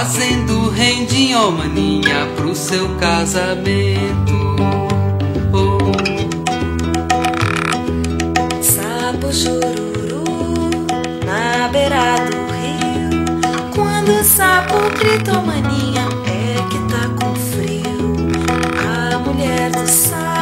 fazendo rendinho, ó maninha, pro seu casamento. Oh. Sapo chururu na beira do rio. Quando o sapo grita, ó maninha, é que tá com frio. A mulher do sapo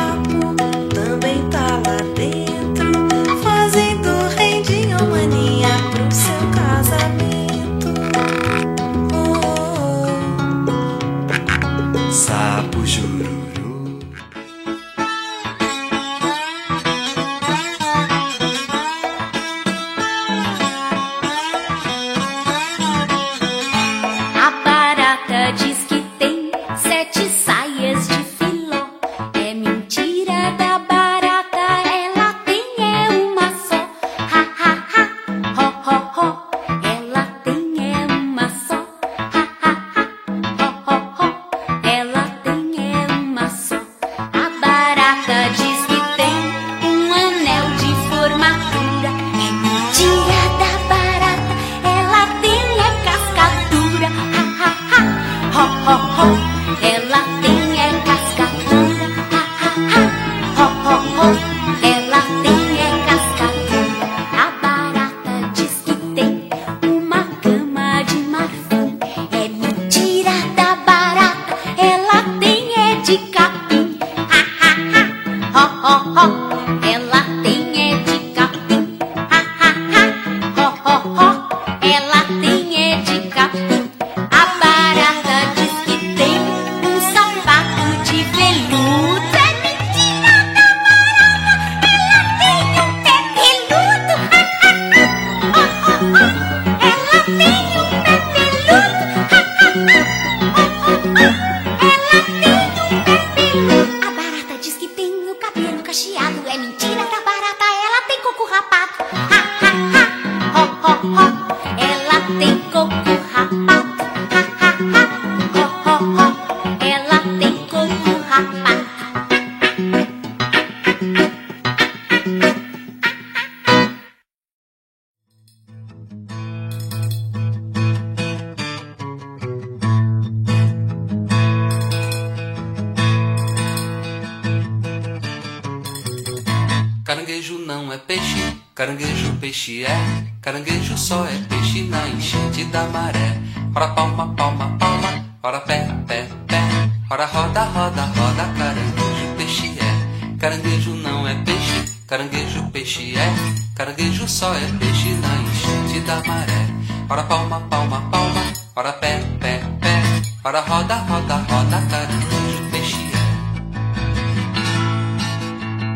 caranguejo peixe é. Caranguejo só é peixe na enchente da maré. Ora palma, palma, palma, ora pé, pé, pé. Ora roda, roda, roda, caranguejo peixe é. Caranguejo não é peixe, caranguejo peixe é. Caranguejo só é peixe na enchente da maré. Ora palma, palma, palma, ora pé, pé, pé. Ora roda, roda, roda, caranguejo peixe é.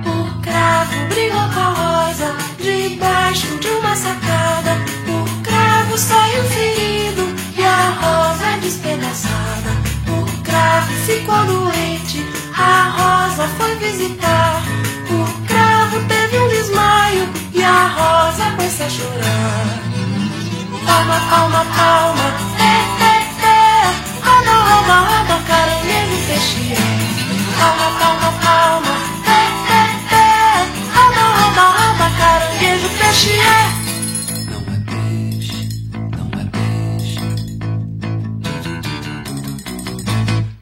O cravo brigou com a rosa debaixo de uma sacada. O cravo saiu ferido e a rosa despedaçada. O cravo ficou doente, a rosa foi visitar. O cravo teve um desmaio e a rosa pôs-se a chorar. Palma, palma, palma, é, é, é. Roda, roda, roda, caranguejo, peixe é. Caranguejo, peixe é. Não é peixe, é.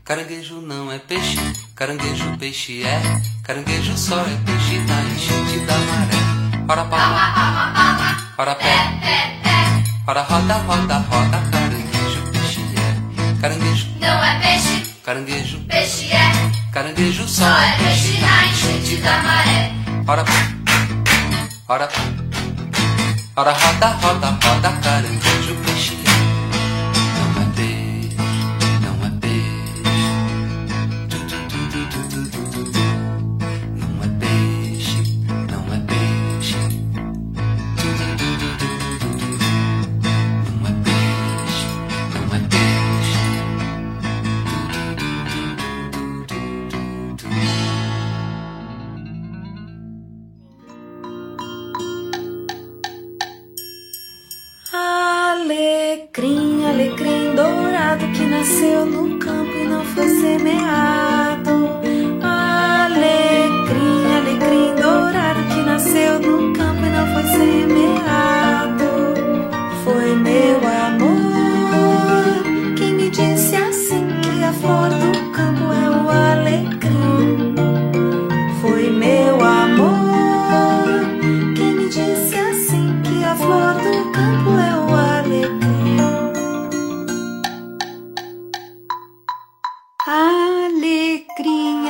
Caranguejo não é peixe, caranguejo peixe é. Caranguejo só é peixe na enchente da maré. Ora palma, ora pé, ora roda, roda, roda, caranguejo peixe é. Caranguejo Não é peixe, Caranguejo, peixe é. caranguejo só é é peixe na enchente da maré. Ora, ora, ora roda, roda, roda, caranguejo, nasceu no campo e não foi semeado.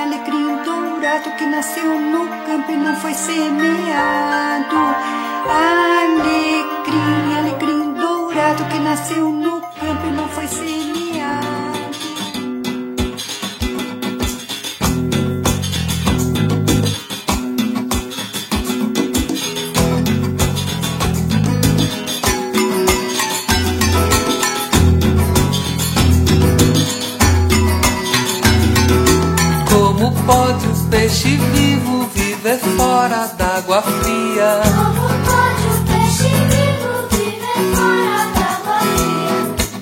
minha alegria um dourado que nasceu no campo e não foi semeado. Alegria, alegria um dourado que nasceu no campo e não foi semeado.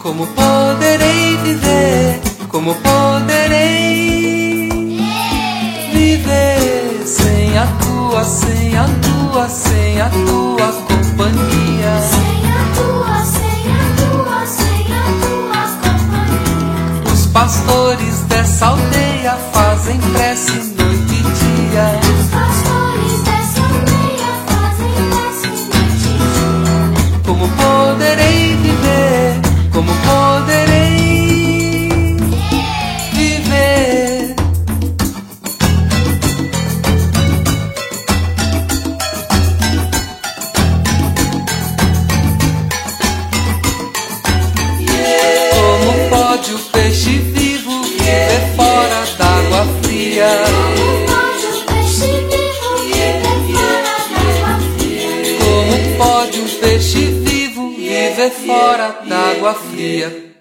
Como poderei viver? Como poderei viver sem a tua, sem a tua, sem a tua companhia? Sem a tua, sem a tua, sem a tua companhia. Os pastores dessa aldeia fazem prece noite e dia. Os pastores dessa aldeia fazem prece noite e dia. Como poderei? Como poderei viver? Como pode o peixe vivo viver fora d'água fria? Como pode o peixe vivo viver fora d'água fria? Como pode um peixe vivo viver fora d'água fria?